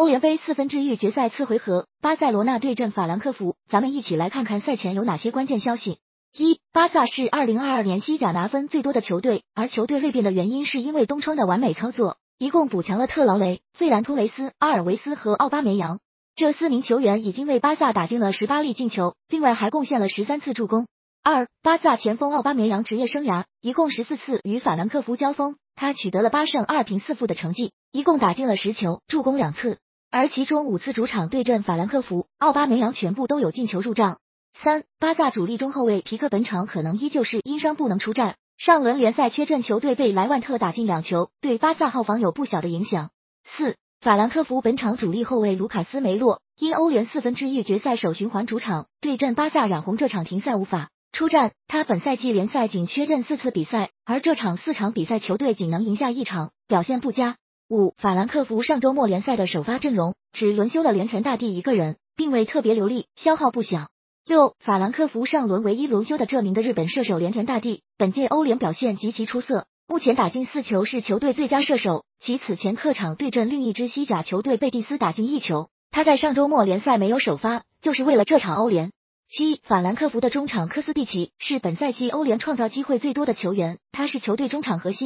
欧联杯四分之一决赛次回合，巴塞罗那对阵法兰克福。咱们一起来看看赛前有哪些关键消息。一、巴萨是二零二二年西甲拿分最多的球队，而球队锐变的原因是因为东窗的完美操作，一共补强了特劳雷、费兰托雷斯、阿尔维斯和奥巴梅扬。这四名球员已经为巴萨打进了十八粒进球，另外还贡献了十三次助攻。二、巴萨前锋奥巴梅扬职业生涯一共十四次与法兰克福交锋，他取得了八胜二平四负的成绩，一共打进了十球，助攻两次。而其中五次主场对阵法兰克福，奥巴梅扬全部都有进球入账。三、巴萨主力中后卫皮克本场可能依旧是因伤不能出战，上轮联赛缺阵球队被莱万特打进两球，对巴萨号防有不小的影响。四、法兰克福本场主力后卫卢卡斯梅洛因欧联四分之一决赛首循环主场对阵巴萨染红，这场停赛无法出战。他本赛季联赛仅缺阵四次比赛，而这场四场比赛球队仅能赢下一场，表现不佳。五、法兰克福上周末联赛的首发阵容只轮休了连田大地一个人，并未特别流利，消耗不小。六、法兰克福上轮唯一轮休的这名的日本射手连田大地，本届欧联表现极其出色，目前打进四球，是球队最佳射手。其此前客场对阵另一支西甲球队贝蒂斯打进一球。他在上周末联赛没有首发，就是为了这场欧联。七、法兰克福的中场科斯蒂奇是本赛季欧联创造机会最多的球员，他是球队中场核心。